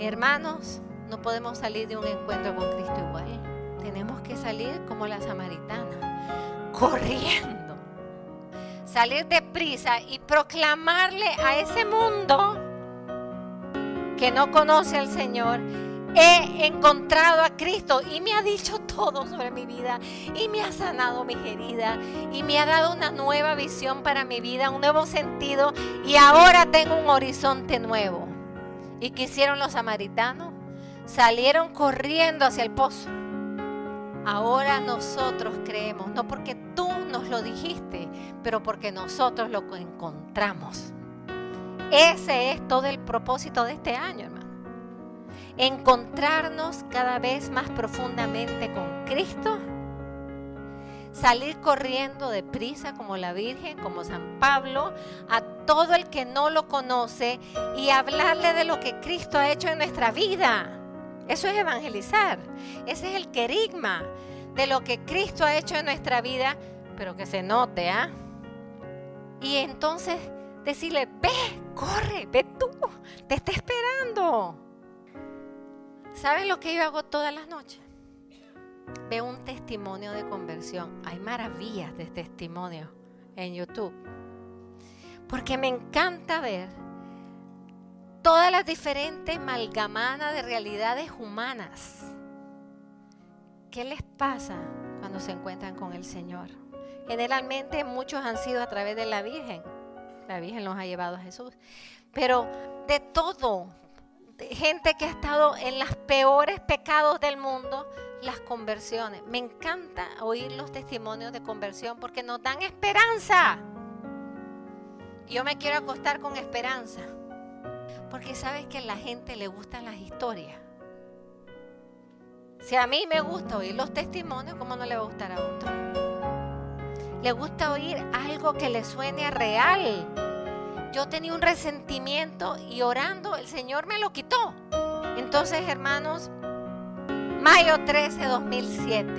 Hermanos, no podemos salir de un encuentro con Cristo igual. Tenemos que salir como la samaritana, corriendo. Salir deprisa y proclamarle a ese mundo que no conoce al Señor he encontrado a Cristo y me ha dicho todo sobre mi vida y me ha sanado mis heridas y me ha dado una nueva visión para mi vida, un nuevo sentido y ahora tengo un horizonte nuevo. ¿Y qué hicieron los samaritanos? Salieron corriendo hacia el pozo. Ahora nosotros creemos, no porque tú nos lo dijiste, pero porque nosotros lo encontramos. Ese es todo el propósito de este año, hermano encontrarnos cada vez más profundamente con Cristo, salir corriendo deprisa como la Virgen, como San Pablo, a todo el que no lo conoce y hablarle de lo que Cristo ha hecho en nuestra vida. Eso es evangelizar. Ese es el querigma de lo que Cristo ha hecho en nuestra vida, pero que se note, ¿ah? Y entonces decirle, ve, corre, ve tú, te está esperando. ¿Sabes lo que yo hago todas las noches? Veo un testimonio de conversión. Hay maravillas de testimonio en YouTube. Porque me encanta ver todas las diferentes amalgamadas de realidades humanas. ¿Qué les pasa cuando se encuentran con el Señor? Generalmente muchos han sido a través de la Virgen. La Virgen los ha llevado a Jesús. Pero de todo, gente que ha estado en los peores pecados del mundo, las conversiones. Me encanta oír los testimonios de conversión porque nos dan esperanza. Yo me quiero acostar con esperanza. Porque sabes que a la gente le gustan las historias. Si a mí me gusta oír los testimonios, ¿cómo no le va a gustar a otro? Le gusta oír algo que le suene real yo tenía un resentimiento y orando el Señor me lo quitó. Entonces, hermanos, mayo 13, 2007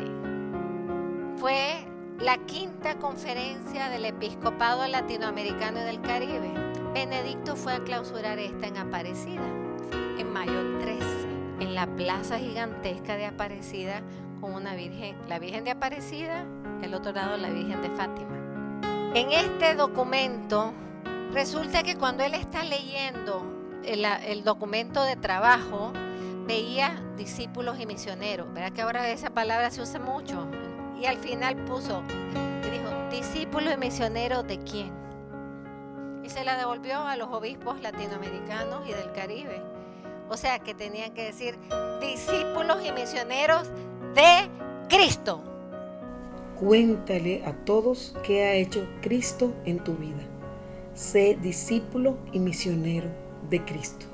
fue la quinta conferencia del Episcopado Latinoamericano y del Caribe. Benedicto fue a clausurar esta en Aparecida, en mayo 13, en la plaza gigantesca de Aparecida, con una Virgen, la Virgen de Aparecida, el otro lado la Virgen de Fátima. En este documento Resulta que cuando él está leyendo el, documento de trabajo, veía discípulos y misioneros. ¿Verdad que ahora esa palabra se usa mucho? Y al final puso, dijo, discípulos y misioneros de quién? Y se la devolvió a los obispos latinoamericanos y del Caribe. O sea que tenían que decir discípulos y misioneros de Cristo. Cuéntale a todos qué ha hecho Cristo en tu vida sé discípulo y misionero de Cristo.